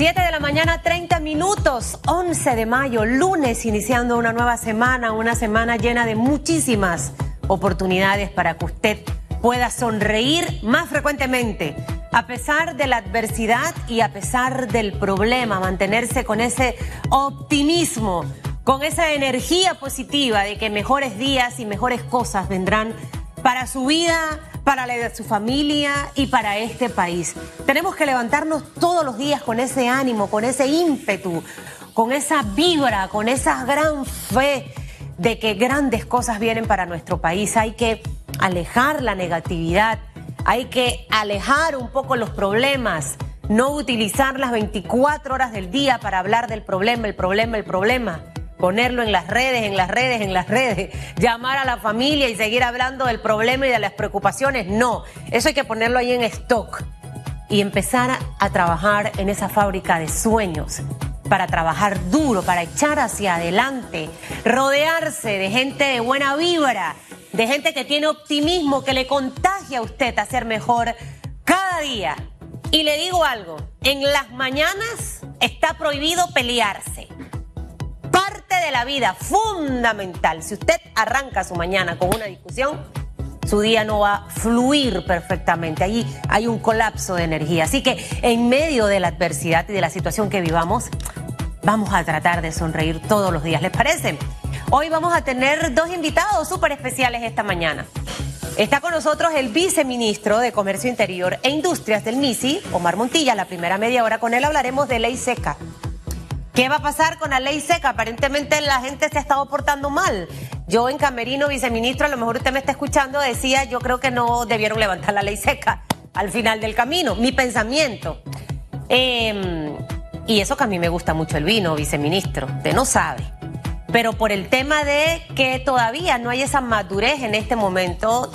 7 de la mañana, 30 minutos, 11 de mayo, lunes, iniciando una nueva semana, una semana llena de muchísimas oportunidades para que usted pueda sonreír más frecuentemente, a pesar de la adversidad y a pesar del problema, mantenerse con ese optimismo, con esa energía positiva de que mejores días y mejores cosas vendrán para su vida, para la de su familia y para este país. Tenemos que levantarnos todos los días con ese ánimo, con ese ímpetu, con esa vibra, con esa gran fe de que grandes cosas vienen para nuestro país. Hay que alejar la negatividad, hay que alejar un poco los problemas, no utilizar las 24 horas del día para hablar del problema, el problema, el problema ponerlo en las redes, en las redes, en las redes, llamar a la familia y seguir hablando del problema y de las preocupaciones. No, eso hay que ponerlo ahí en stock y empezar a, trabajar en esa fábrica de sueños para trabajar duro, para echar hacia adelante, rodearse de gente de buena vibra, de gente que tiene optimismo, que le contagia a usted a ser mejor cada día. Y le digo algo, en las mañanas está prohibido pelearse de la vida, fundamental. Si usted arranca su mañana con una discusión, su día no va a fluir perfectamente. Allí hay un colapso de energía. Así que en medio de la adversidad y de la situación que vivamos, vamos a tratar de sonreír todos los días. ¿Les parece? Hoy vamos a tener dos invitados súper especiales esta mañana. Está con nosotros el viceministro de Comercio Interior e Industrias del MISI, Omar Montilla. La primera media hora con él hablaremos de ley seca. ¿Qué va a pasar con la ley seca? Aparentemente la gente se ha estado portando mal. Yo en Camerino, viceministro, a lo mejor usted me está escuchando, decía, yo creo que no debieron levantar la ley seca al final del camino. Mi pensamiento. Em, y eso que a mí me gusta mucho el vino, viceministro, usted no sabe. Pero por el tema de que todavía no hay esa madurez en este momento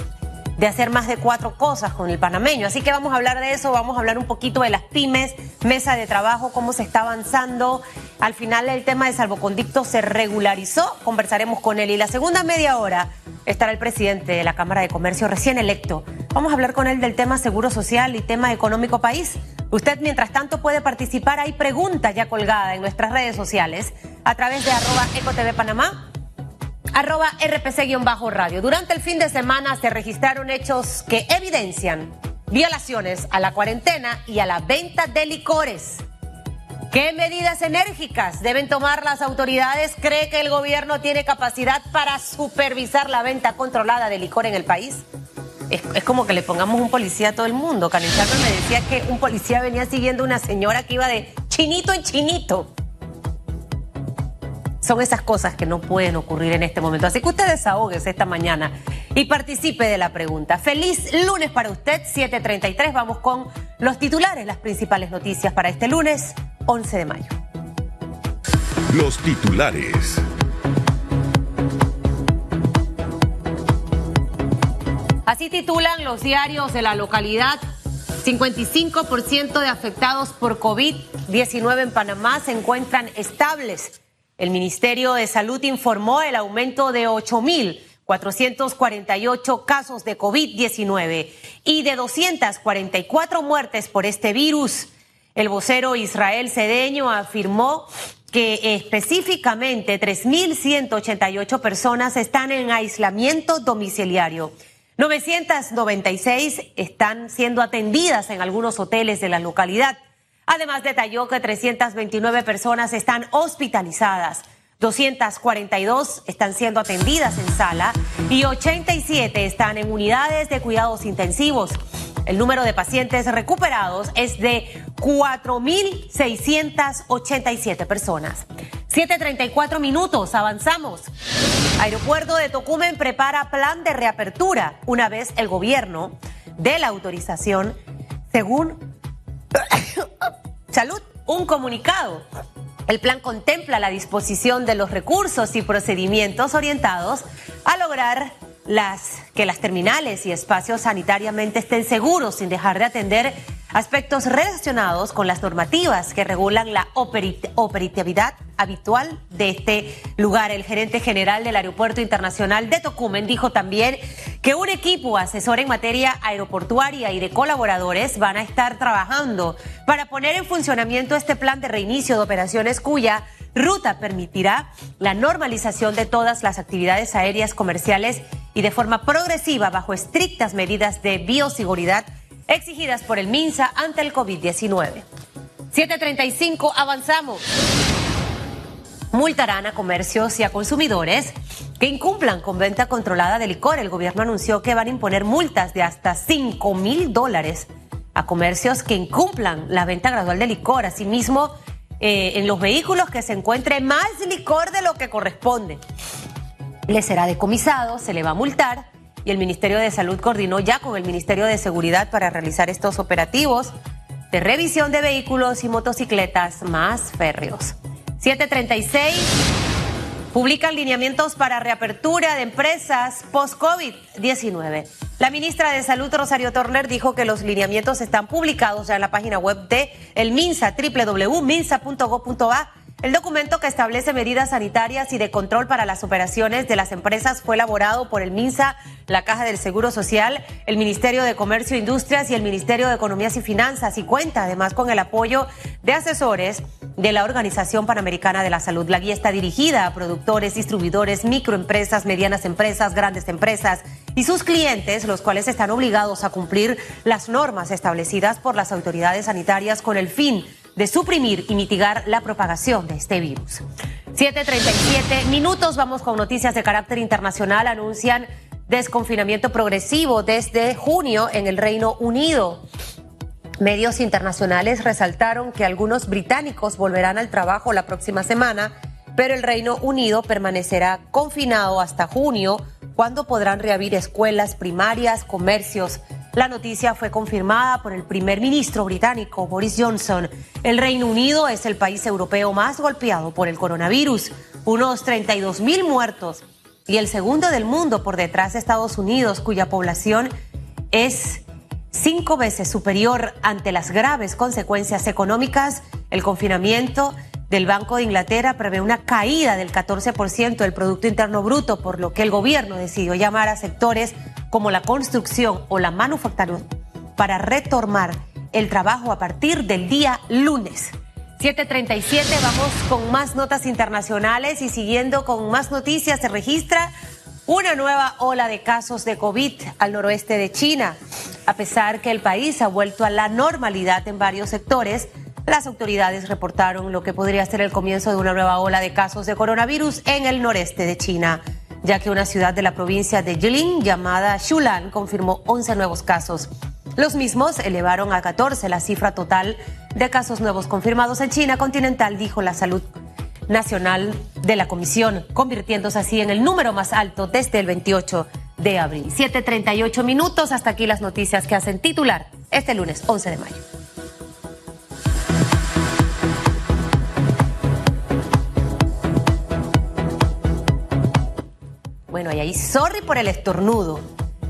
de hacer más de cuatro cosas con el panameño. Así que vamos a hablar de eso, vamos a hablar un poquito de las pymes, mesa de trabajo, cómo se está avanzando. Al final el tema de salvoconducto se regularizó, conversaremos con él. Y la segunda media hora estará el presidente de la Cámara de Comercio recién electo. Vamos a hablar con él del tema seguro social y tema económico país. Usted, mientras tanto, puede participar. Hay preguntas ya colgadas en nuestras redes sociales a través de arroba ecotv panamá arroba rpc-radio. Durante el fin de semana se registraron hechos que evidencian violaciones a la cuarentena y a la venta de licores. ¿Qué medidas enérgicas deben tomar las autoridades? ¿Cree que el gobierno tiene capacidad para supervisar la venta controlada de licor en el país? Es, como que le pongamos un policía a todo el mundo. Karen me decía que un policía venía siguiendo una señora que iba de chinito en chinito. Son esas cosas que no pueden ocurrir en este momento. Así que usted desahogues esta mañana y participe de la pregunta. Feliz lunes para usted, 7:33. Vamos con los titulares, las principales noticias para este lunes, 11 de mayo. Los titulares. Así titulan los diarios de la localidad. 55% de afectados por COVID-19 en Panamá se encuentran estables. El Ministerio de Salud informó el aumento de 8.448 casos de COVID-19 y de 244 muertes por este virus. El vocero Israel Cedeño afirmó que específicamente 3.188 personas están en aislamiento domiciliario. 996 están siendo atendidas en algunos hoteles de la localidad. Además, detalló que 329 personas están hospitalizadas, 242 están siendo atendidas en sala y 87 están en unidades de cuidados intensivos. El número de pacientes recuperados es de 4.687 personas. 7.34 minutos, avanzamos. Aeropuerto de Tocumen prepara plan de reapertura una vez el gobierno dé la autorización según Salud, un comunicado. El plan contempla la disposición de los recursos y procedimientos orientados a lograr las, que las terminales y espacios sanitariamente estén seguros sin dejar de atender aspectos relacionados con las normativas que regulan la operatividad habitual de este lugar. El gerente general del Aeropuerto Internacional de Tocumen dijo también que un equipo asesor en materia aeroportuaria y de colaboradores van a estar trabajando para poner en funcionamiento este plan de reinicio de operaciones cuya ruta permitirá la normalización de todas las actividades aéreas comerciales y de forma progresiva bajo estrictas medidas de bioseguridad exigidas por el MINSA ante el COVID-19. 735, avanzamos. Multarán a comercios y a consumidores que incumplan con venta controlada de licor. El gobierno anunció que van a imponer multas de hasta 5 mil dólares a comercios que incumplan la venta gradual de licor. Asimismo, eh, en los vehículos que se encuentre más licor de lo que corresponde. Le será decomisado, se le va a multar y el Ministerio de Salud coordinó ya con el Ministerio de Seguridad para realizar estos operativos de revisión de vehículos y motocicletas más férreos. 736 publican lineamientos para reapertura de empresas post-COVID-19. La ministra de Salud, Rosario Torner, dijo que los lineamientos están publicados ya en la página web de el MINSA, www.minsa.gov.a el documento que establece medidas sanitarias y de control para las operaciones de las empresas fue elaborado por el MINSA, la Caja del Seguro Social, el Ministerio de Comercio e Industrias y el Ministerio de Economías y Finanzas y cuenta además con el apoyo de asesores de la Organización Panamericana de la Salud. La guía está dirigida a productores, distribuidores, microempresas, medianas empresas, grandes empresas y sus clientes, los cuales están obligados a cumplir las normas establecidas por las autoridades sanitarias con el fin de suprimir y mitigar la propagación de este virus. 7.37 minutos, vamos con noticias de carácter internacional. Anuncian desconfinamiento progresivo desde junio en el Reino Unido. Medios internacionales resaltaron que algunos británicos volverán al trabajo la próxima semana, pero el Reino Unido permanecerá confinado hasta junio, cuando podrán reabrir escuelas primarias, comercios, la noticia fue confirmada por el primer ministro británico Boris Johnson. El Reino Unido es el país europeo más golpeado por el coronavirus, unos 32 mil muertos, y el segundo del mundo por detrás de Estados Unidos, cuya población es cinco veces superior ante las graves consecuencias económicas. El confinamiento del Banco de Inglaterra prevé una caída del 14% del Producto Interno Bruto, por lo que el gobierno decidió llamar a sectores como la construcción o la manufactura para retomar el trabajo a partir del día lunes. 737, vamos con más notas internacionales y siguiendo con más noticias, se registra una nueva ola de casos de COVID al noroeste de China. A pesar que el país ha vuelto a la normalidad en varios sectores, las autoridades reportaron lo que podría ser el comienzo de una nueva ola de casos de coronavirus en el noreste de China ya que una ciudad de la provincia de Jilin llamada Shulan confirmó 11 nuevos casos. Los mismos elevaron a 14 la cifra total de casos nuevos confirmados en China continental, dijo la salud nacional de la comisión, convirtiéndose así en el número más alto desde el 28 de abril. 7.38 minutos, hasta aquí las noticias que hacen titular este lunes 11 de mayo. Bueno, y ahí, sorry por el estornudo.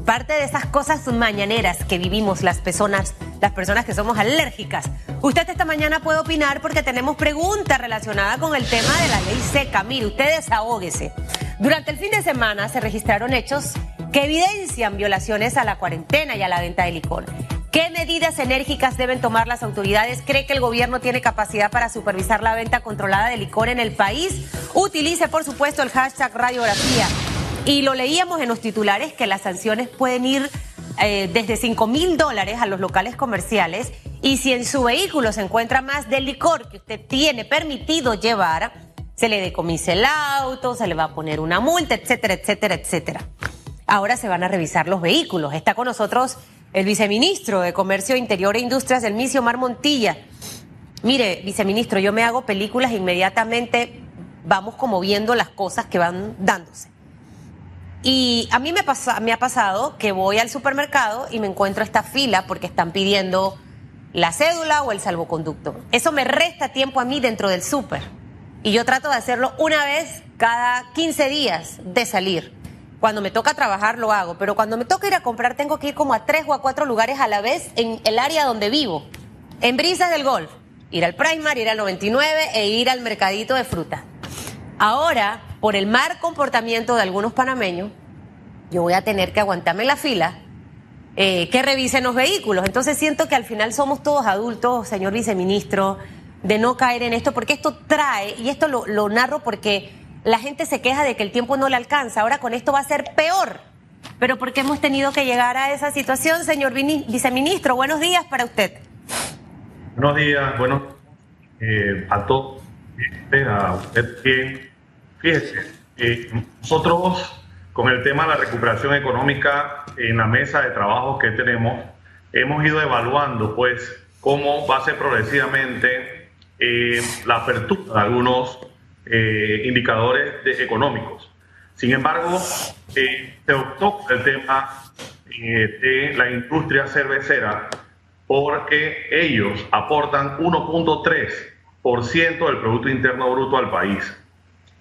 Parte de esas cosas mañaneras que vivimos las personas, las personas que somos alérgicas. Usted esta mañana puede opinar porque tenemos preguntas relacionadas con el tema de la ley seca. Mire, usted desahóguese. Durante el fin de semana se registraron hechos que evidencian violaciones a la cuarentena y a la venta de licor. ¿Qué medidas enérgicas deben tomar las autoridades? ¿Cree que el gobierno tiene capacidad para supervisar la venta controlada de licor en el país? Utilice, por supuesto, el hashtag radiografía y lo leíamos en los titulares que las sanciones pueden ir eh, desde 5 mil dólares a los locales comerciales y si en su vehículo se encuentra más del licor que usted tiene permitido llevar, se le decomise el auto, se le va a poner una multa, etcétera, etcétera, etcétera. Ahora se van a revisar los vehículos. Está con nosotros el viceministro de Comercio Interior e Industrias, del Micio Mar Montilla. Mire, viceministro, yo me hago películas inmediatamente, vamos como viendo las cosas que van dándose. Y a mí me ha pasado que voy al supermercado y me encuentro esta fila porque están pidiendo la cédula o el salvoconducto. Eso me resta tiempo a mí dentro del súper. Y yo trato de hacerlo una vez cada 15 días de salir. Cuando me toca trabajar lo hago, pero cuando me toca ir a comprar tengo que ir como a tres o a cuatro lugares a la vez en el área donde vivo. En Brisas del Golf. Ir al Primar, ir al 99 e ir al mercadito de fruta. Ahora, por el mal comportamiento de algunos panameños, yo voy a tener que aguantarme la fila eh, que revisen los vehículos. Entonces siento que al final somos todos adultos, señor viceministro, de no caer en esto, porque esto trae, y esto lo, lo narro porque la gente se queja de que el tiempo no le alcanza, ahora con esto va a ser peor. Pero ¿por qué hemos tenido que llegar a esa situación, señor viceministro? Buenos días para usted. Buenos días, bueno, eh, a todos, a usted que, fíjese, eh, nosotros con el tema de la recuperación económica en la mesa de trabajo que tenemos, hemos ido evaluando pues cómo va a ser progresivamente eh, la apertura de algunos eh, indicadores económicos. Sin embargo, eh, se optó el tema de la industria cervecera porque ellos aportan 1.3% del Producto Interno Bruto al país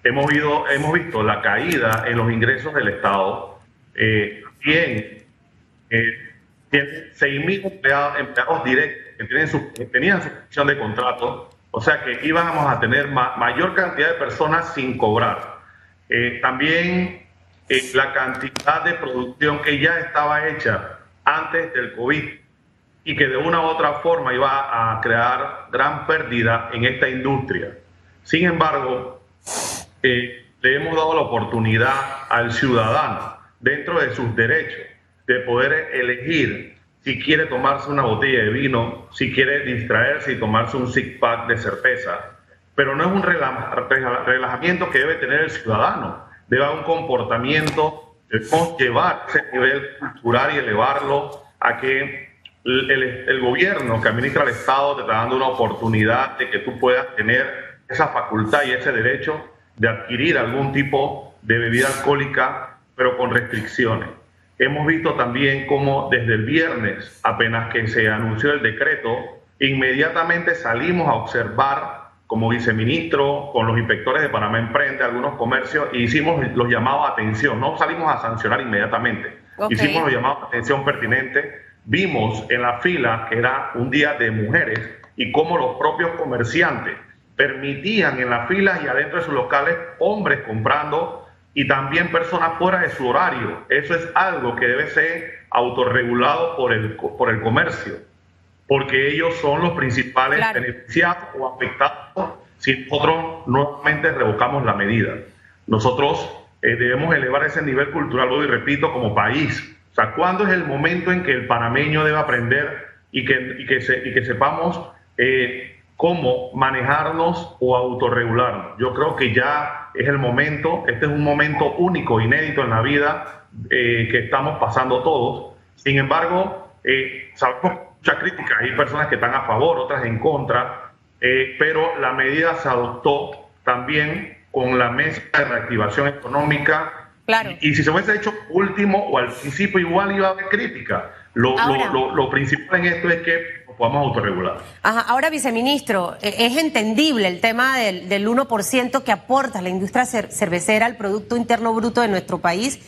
hemos, hemos visto la caída en los ingresos del Estado. Eh, bien, eh, tiene 6.000 empleados, empleados directos que tienen su, tenían su de contrato, o sea que íbamos a tener mayor cantidad de personas sin cobrar. Eh, también eh, la cantidad de producción que ya estaba hecha antes del COVID y que de una u otra forma iba a crear gran pérdida en esta industria. Sin embargo, le hemos dado la oportunidad al ciudadano, dentro de sus derechos, de poder elegir si quiere tomarse una botella de vino, si quiere distraerse y tomarse un six pack de cerveza. Pero no es un relajamiento que debe tener el ciudadano, debe haber un comportamiento, debemos llevar ese nivel cultural y elevarlo a que el, el, gobierno que administra el Estado te está dando una oportunidad de que tú puedas tener esa facultad y ese derecho de adquirir algún tipo de bebida alcohólica, pero con restricciones. Hemos visto también cómo desde el viernes, apenas que se anunció el decreto, inmediatamente salimos a observar como viceministro con los inspectores de Panamá Emprende algunos comercios e hicimos los llamados a atención. No salimos a sancionar inmediatamente, hicimos los llamados a atención pertinentes. Vimos en la fila que era un día de mujeres y cómo los propios comerciantes permitían en las filas y adentro de sus locales hombres comprando y también personas fuera de su horario. Eso es algo que debe ser autorregulado por el, por el comercio, porque ellos son los principales beneficiados o afectados si nosotros nuevamente revocamos la medida. Nosotros eh, debemos elevar ese nivel cultural, y repito, como país. O sea, ¿cuándo es el momento en que el panameño debe aprender y que, y que, se, y que sepamos eh, cómo manejarnos o autorregularnos. Yo creo que ya es el momento, este es un momento único, inédito en la vida eh, que estamos pasando todos. Sin embargo, eh, sabemos mucha crítica, hay personas que están a favor, otras en contra, eh, pero la medida se adoptó también con la mesa de reactivación económica. Claro. Y, si se hubiese hecho último o al principio igual iba a haber crítica. Lo, lo, lo principal en esto es que podamos autorregular. Ajá. Ahora, viceministro, e, es entendible el tema del, del 1% que aporta la industria cervecera al Producto Interno Bruto de nuestro país.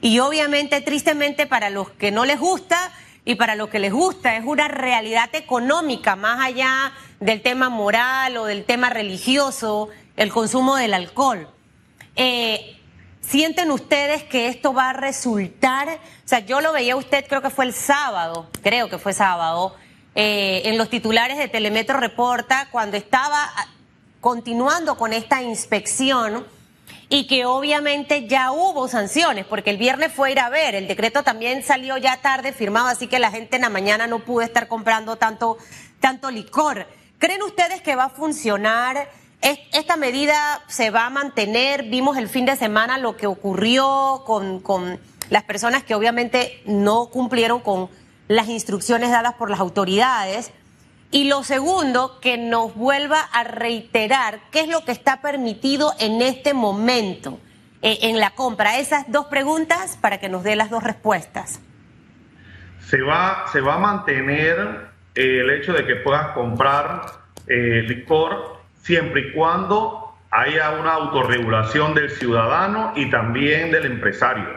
Y obviamente, tristemente, para los que no les gusta y para los que les gusta, es una realidad económica, más allá del tema moral o del tema religioso, el consumo del alcohol. Eh, ¿Sienten ustedes que esto va a resultar? O sea, yo lo veía usted, creo que fue el sábado, creo que fue sábado, eh, en los titulares de Telemetro Reporta cuando estaba ah, continuando con esta inspección y que obviamente ya hubo sanciones, porque el viernes fue ir a ver, el decreto también salió ya tarde firmado, así que la gente en la mañana no pudo estar comprando tanto, tanto licor. ¿Creen ustedes que va a funcionar? ¿Esta medida se va a mantener? Vimos el fin de semana lo que ocurrió con, con las personas que obviamente no cumplieron con las instrucciones dadas por las autoridades. Y lo segundo, que nos vuelva a reiterar qué es lo que está permitido en este momento eh, en la compra. Esas dos preguntas para que nos dé las dos respuestas. Se va, se va a mantener eh, el hecho de que puedas comprar eh, licor siempre y cuando haya una autorregulación del ciudadano y también del empresario.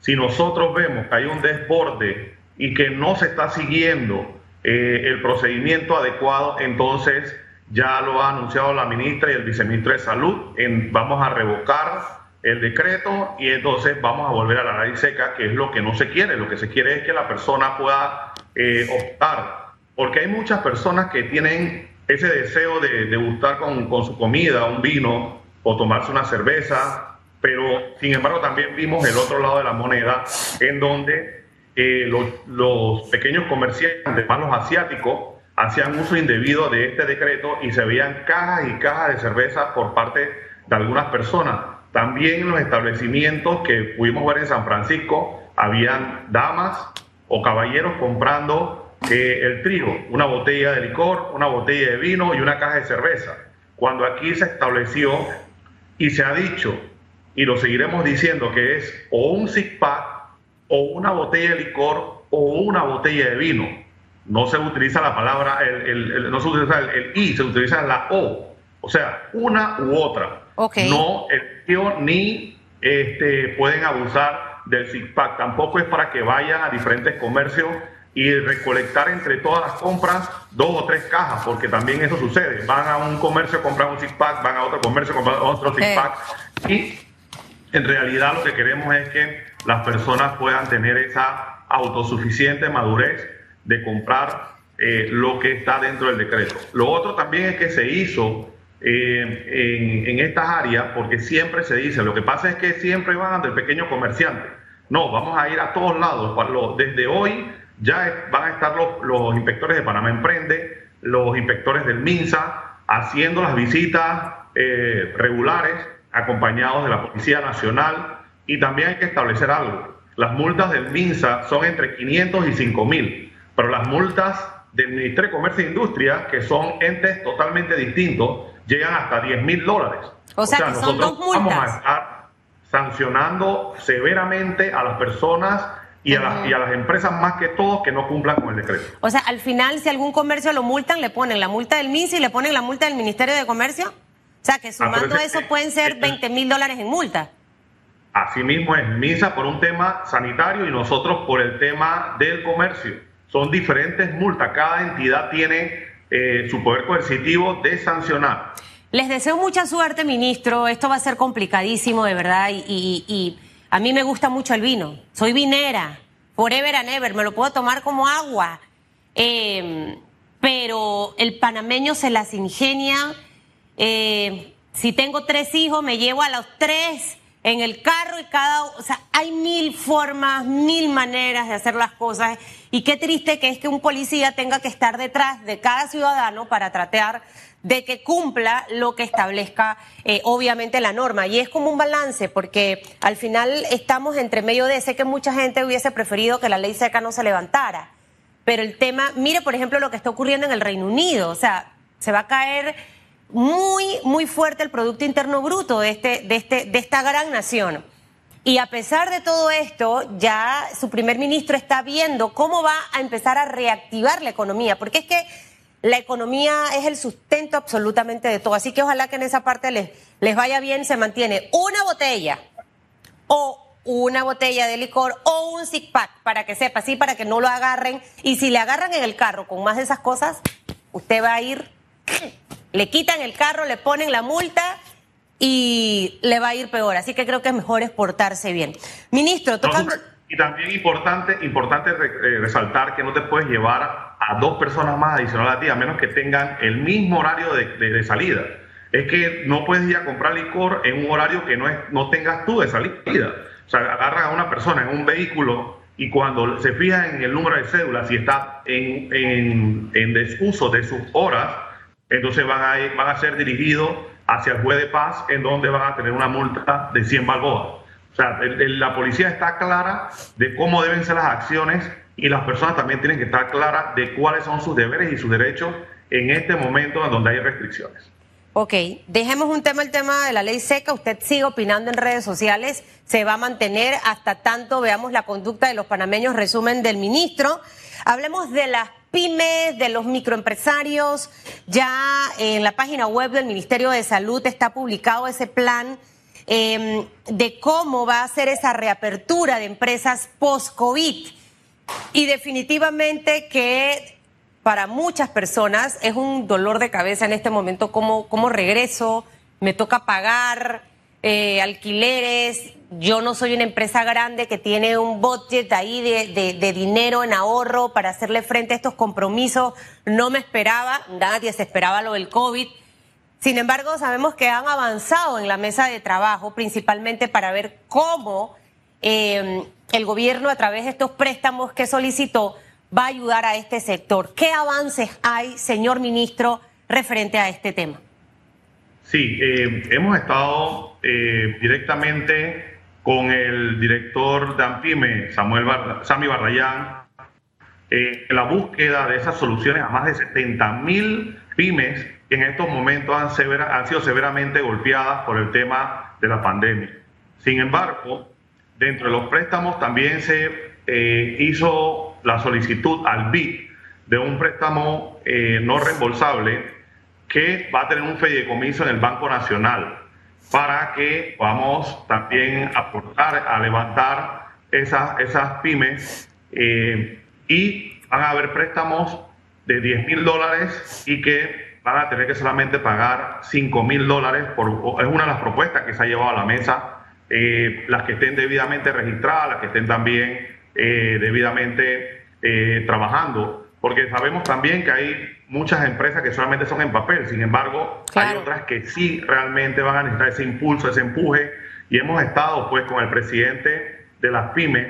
Si nosotros vemos que hay un desborde y que no se está siguiendo eh, el procedimiento adecuado, entonces ya lo ha anunciado la ministra y el viceministro de Salud, vamos a revocar el decreto y entonces vamos a volver a la ley seca, que es lo que no se quiere. Lo que se quiere es que la persona pueda eh, optar, porque hay muchas personas que tienen ese deseo de, de gustar con, con su comida, un vino o tomarse una cerveza, pero sin embargo también vimos el otro lado de la moneda, en donde los, los, pequeños comerciantes, más los asiáticos, hacían uso indebido de este decreto y se veían cajas y cajas de cerveza por parte de algunas personas. También en los establecimientos que pudimos ver en San Francisco, habían damas o caballeros comprando eh, el trigo, una botella de licor, una botella de vino y una caja de cerveza. Cuando aquí se estableció y se ha dicho, y lo seguiremos diciendo, que es o un six pack o una botella de licor o una botella de vino. No se utiliza la palabra, el, no se utiliza el, I, se utiliza la O. O sea, una u otra. No el tío ni este, pueden abusar del six pack. Tampoco es para que vayan a diferentes comercios y recolectar entre todas las compras dos o tres cajas, porque también eso sucede. Van a un comercio a comprar un six pack, van a otro comercio a comprar otro six pack y en realidad lo que queremos es que las personas puedan tener esa autosuficiente madurez de comprar eh, lo que está dentro del decreto. Lo otro también es que se hizo eh, en, estas áreas, porque siempre se dice, lo que pasa es que siempre van ante el pequeño comerciante. No, vamos a ir a todos lados. Desde hoy ya van a estar los, los inspectores de Panamá Emprende, los inspectores del MINSA, haciendo las visitas eh, regulares, acompañados de la Policía Nacional, y también hay que establecer algo. Las multas del MINSA son entre 500 y 5 mil, pero las multas del Ministerio de Comercio e Industria, que son entes totalmente distintos, llegan hasta 10 mil dólares. O sea, nosotros vamos a estar sancionando severamente a las personas y a, las, y a las empresas más que todo que no cumplan con el decreto. O sea, al final, si algún comercio lo multan, le ponen la multa del MINSA y le ponen la multa del Ministerio de Comercio. O sea, que sumando eso pueden ser 20 mil dólares en multa. Asimismo es MINSA por un tema sanitario y nosotros por el tema del comercio. Son diferentes multas, cada entidad tiene eh, su poder coercitivo de sancionar. Les deseo mucha suerte, ministro. Esto va a ser complicadísimo, de verdad, y, a mí me gusta mucho el vino. Soy vinera, forever and ever, me lo puedo tomar como agua. Em, pero el panameño se las ingenia. Eh, si tengo tres hijos, me llevo a los tres en el carro y cada, o sea, hay mil formas, mil maneras de hacer las cosas. Y qué triste que es que un policía tenga que estar detrás de cada ciudadano para tratar de que cumpla lo que establezca eh, obviamente la norma. Y es como un balance, porque al final estamos entre medio de, sé que mucha gente hubiese preferido que la ley seca no se levantara, pero el tema, mire por ejemplo lo que está ocurriendo en el Reino Unido, o sea, se va a caer muy, muy fuerte el Producto Interno Bruto de, este, de, este, de esta gran nación. Y a pesar de todo esto, ya su primer ministro está viendo cómo va a empezar a reactivar la economía, porque es que la economía es el sustento absolutamente de todo. Así que ojalá que en esa parte les, les vaya bien, se mantiene una botella o una botella de licor o un six pack para que sepa, sí, para que no lo agarren. Y si le agarran en el carro con más de esas cosas, usted va a ir le quitan el carro, le ponen la multa y le va a ir peor. Así que creo que es mejor exportarse bien. Ministro, tocando... y también importante, importante eh, resaltar que no te puedes llevar a dos personas más adicionales a ti, a menos que tengan el mismo horario de, salida. Es que no puedes ir a comprar licor en un horario que no, es, no tengas tú de salida. O sea, agarran a una persona en un vehículo y cuando se fija en el número de cédula, si está en, en, en desuso de sus horas, entonces van a, van a ser dirigidos hacia el juez de paz, en donde van a tener una multa de 100 balboas. O sea, la policía está clara de cómo deben ser las acciones y las personas también tienen que estar claras de cuáles son sus deberes y sus derechos en este momento en donde hay restricciones. Ok, dejemos un tema, el tema de la ley seca. Usted sigue opinando en redes sociales, se va a mantener hasta tanto veamos la conducta de los panameños, resumen del ministro. Hablemos de las pymes, de los microempresarios. Ya en la página web del Ministerio de Salud está publicado ese plan em, de cómo va a ser esa reapertura de empresas post-COVID. Y definitivamente que para muchas personas es un dolor de cabeza en este momento cómo, cómo regreso, me toca pagar. eh, alquileres. Yo no soy una empresa grande que tiene un budget ahí de, dinero en ahorro para hacerle frente a estos compromisos. No me esperaba, nadie se esperaba lo del COVID. Sin embargo, sabemos que han avanzado en la mesa de trabajo, principalmente para ver cómo eh, el gobierno, a través de estos préstamos que solicitó, va a ayudar a este sector. ¿Qué avances hay, señor ministro, referente a este tema? Sí, eh, hemos estado eh, directamente con el director de AMPIME, Samuel Bar Sami Barrayán, eh, la búsqueda de esas soluciones a más de 70 mil pymes que en estos momentos han, han sido severamente golpeadas por el tema de la pandemia. Sin embargo, dentro de los préstamos también se hizo la solicitud al BID de un préstamo no reembolsable que va a tener un fideicomiso en el Banco Nacional para que podamos también aportar a levantar esas, esas pymes eh, y van a haber préstamos de 10 mil dólares y que van a tener que solamente pagar 5 mil dólares. Por, es una de las propuestas que se ha llevado a la mesa, eh, las que estén debidamente registradas, las que estén también eh, debidamente trabajando, porque sabemos también que hay muchas empresas que solamente son en papel, sin embargo, hay otras que sí realmente van a necesitar ese impulso, ese empuje, y hemos estado pues con el presidente de las pymes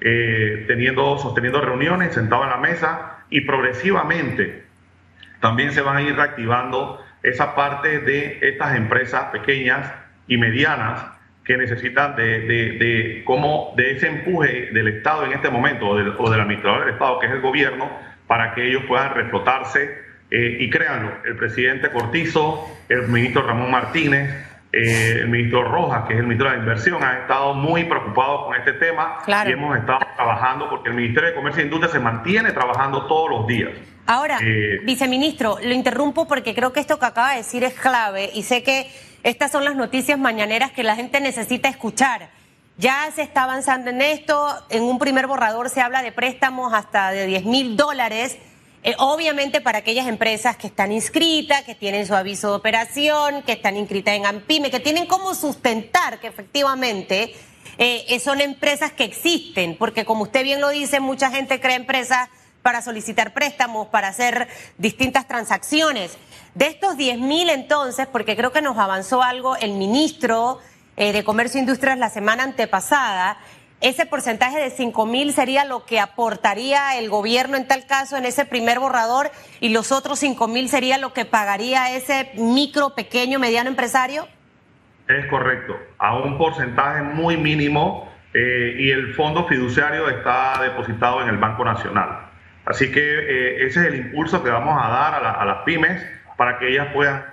eh, teniendo, sosteniendo reuniones, sentado en la mesa, y progresivamente también se van a ir reactivando esa parte de estas empresas pequeñas y medianas que necesitan de, de, como de ese empuje del Estado en este momento, o del, o del administrador del Estado, que es el gobierno, para que ellos puedan reflotarse. Eh, y créanlo, el presidente Cortizo, el ministro Ramón Martínez, eh, el ministro Rojas, que es el ministro de la Inversión, han estado muy preocupados con este tema y hemos estado trabajando porque el Ministerio de Comercio e Industria se mantiene trabajando todos los días. Ahora, eh, viceministro, lo interrumpo porque creo que esto que acaba de decir es clave y sé que estas son las noticias mañaneras que la gente necesita escuchar. Ya se está avanzando en esto. En un primer borrador se habla de préstamos hasta de 10 mil dólares. Eh, obviamente para aquellas empresas que están inscritas, que tienen su aviso de operación, que están inscritas en AMPIME, que tienen cómo sustentar que efectivamente eh, eh, son empresas que existen, porque como usted bien lo dice, mucha gente crea empresas para solicitar préstamos, para hacer distintas transacciones. De estos 10 mil entonces, porque creo que nos avanzó algo el ministro eh, de Comercio e Industrias la semana antepasada, ese porcentaje de 5 mil sería lo que aportaría el gobierno en tal caso en ese primer borrador y los otros 5 mil sería lo que pagaría ese micro, pequeño, mediano empresario? Es correcto, a un porcentaje muy mínimo eh, y el fondo fiduciario está depositado en el Banco Nacional. Así que eh, ese es el impulso que vamos a dar a, a las pymes para que ellas puedan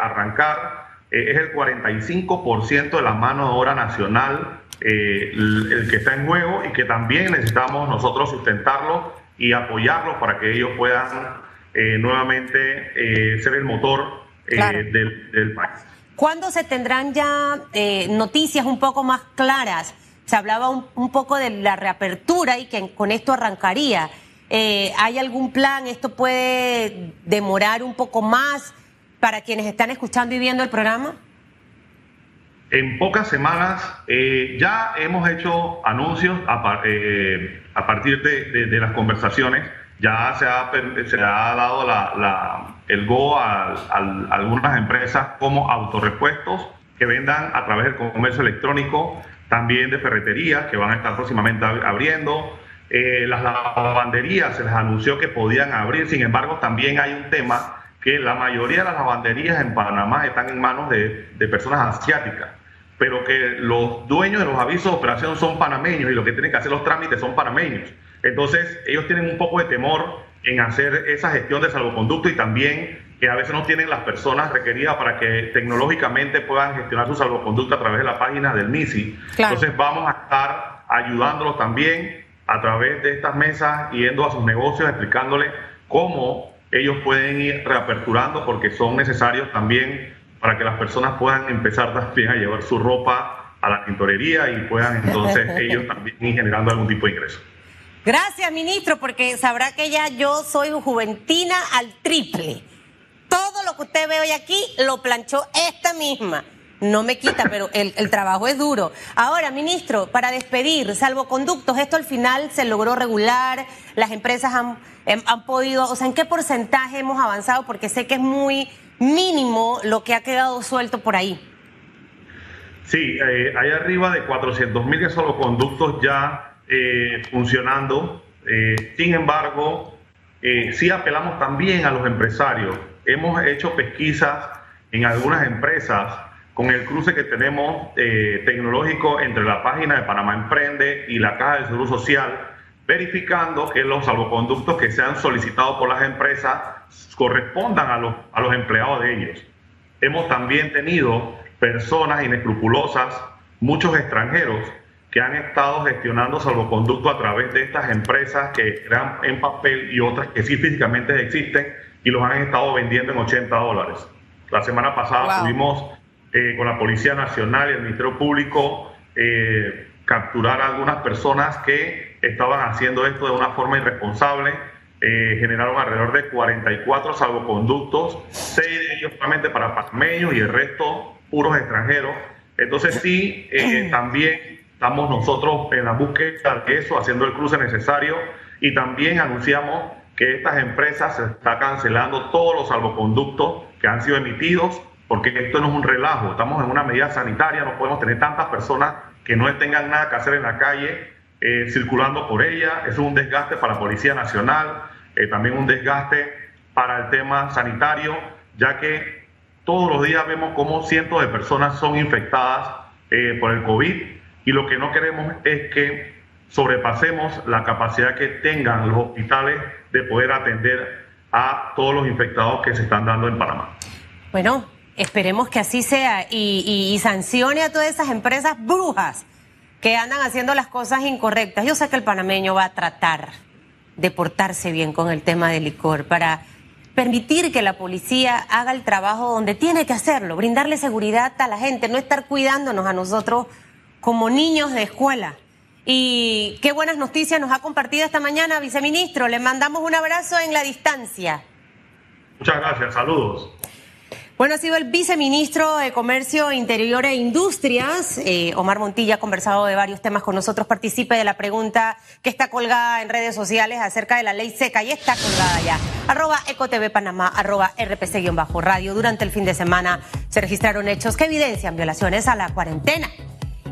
arrancar eh, es el 45% de la mano de obra nacional eh, el, que está en juego y que también necesitamos nosotros sustentarlo y apoyarlo para que ellos puedan eh, nuevamente ser el motor del, país. ¿Cuándo se tendrán ya noticias un poco más claras? Se hablaba un, un, poco de la reapertura y que con esto arrancaría. ¿Hay algún plan? ¿Esto puede demorar un poco más? Para quienes están escuchando y viendo el programa? En pocas semanas eh, ya hemos hecho anuncios a, eh, partir de, las conversaciones. Ya se ha, se ha dado el go a, algunas empresas como autorepuestos que vendan a través del comercio electrónico, también de ferreterías que van a estar próximamente abriendo. Eh, las lavanderías se les anunció que podían abrir, sin embargo también hay un tema que la mayoría de las lavanderías en Panamá están en manos de, personas asiáticas, pero que los dueños de los avisos de operación son panameños y lo que tienen que hacer los trámites son panameños. Entonces, ellos tienen un poco de temor en hacer esa gestión de salvoconducto y también que a veces no tienen las personas requeridas para que tecnológicamente puedan gestionar su salvoconducto a través de la página del MISI. Entonces, vamos a estar ayudándolos también a través de estas mesas, yendo a sus negocios, explicándoles cómo ellos pueden ir reaperturando porque son necesarios también para que las personas puedan empezar también a llevar su ropa a la tintorería y puedan entonces ellos también ir generando algún tipo de ingreso. Gracias, ministro, porque sabrá que ya yo soy juventina al triple. Todo lo que usted ve hoy aquí lo planchó esta misma. no me quita, pero el, trabajo es duro. Ahora, ministro, para despedir, salvoconductos, esto al final se logró regular, las empresas han, han podido, o sea, ¿en qué porcentaje hemos avanzado? Porque sé que es muy mínimo lo que ha quedado suelto por ahí. Sí, eh, hay arriba de 400 mil salvoconductos ya eh, funcionando. Eh, sin embargo, sí apelamos también a los empresarios. Hemos hecho pesquisas en algunas empresas con el cruce que tenemos tecnológico entre la página de Panamá Emprende y la Caja de Seguro Social, verificando que los salvoconductos que se han solicitado por las empresas correspondan a los, a los empleados de ellos. Hemos también tenido personas inescrupulosas, muchos extranjeros, que han estado gestionando salvoconductos a través de estas empresas que eran en papel y otras que sí físicamente existen y los han estado vendiendo en 80 dólares. La semana pasada tuvimos eh, con la Policía Nacional y el Ministerio Público eh, capturar a algunas personas que estaban haciendo esto de una forma irresponsable. Eh, generaron alrededor de 44 salvoconductos, seis de ellos solamente para panameños y el resto puros extranjeros. Entonces sí, también estamos nosotros en la búsqueda de eso, haciendo el cruce necesario y también anunciamos que estas empresas se está cancelando todos los salvoconductos que han sido emitidos porque esto no es un relajo, estamos en una medida sanitaria, no podemos tener tantas personas que no tengan nada que hacer en la calle eh, circulando por ella, es un desgaste para la Policía Nacional, eh, también un desgaste para el tema sanitario, ya que todos los días vemos cómo cientos de personas son infectadas eh, por el COVID y lo que no queremos es que sobrepasemos la capacidad que tengan los hospitales de poder atender a todos los infectados que se están dando en Panamá. Bueno, Esperemos que así sea y, sancione a todas esas empresas brujas que andan haciendo las cosas incorrectas. Yo sé que el panameño va a tratar de portarse bien con el tema del licor para permitir que la policía haga el trabajo donde tiene que hacerlo, brindarle seguridad a la gente, no estar cuidándonos a nosotros como niños de escuela. Y qué buenas noticias nos ha compartido esta mañana, viceministro. Le mandamos un abrazo en la distancia. Muchas gracias, saludos. Bueno, ha sido el viceministro de Comercio Interior e Industrias. Eh, Omar Montilla ha conversado de varios temas con nosotros. Participe de la pregunta que está colgada en redes sociales acerca de la ley seca y está colgada ya. Arroba EcoTV Panamá, arroba RPC-radio. Durante el fin de semana se registraron hechos que evidencian violaciones a la cuarentena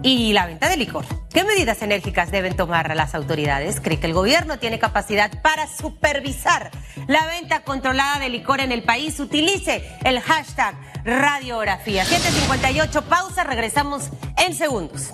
y la venta de licor. ¿Qué medidas enérgicas deben tomar las autoridades? ¿Cree que el gobierno tiene capacidad para supervisar la venta controlada de licor en el país? Utilice el hashtag radiografía. 758, pausa, regresamos en segundos.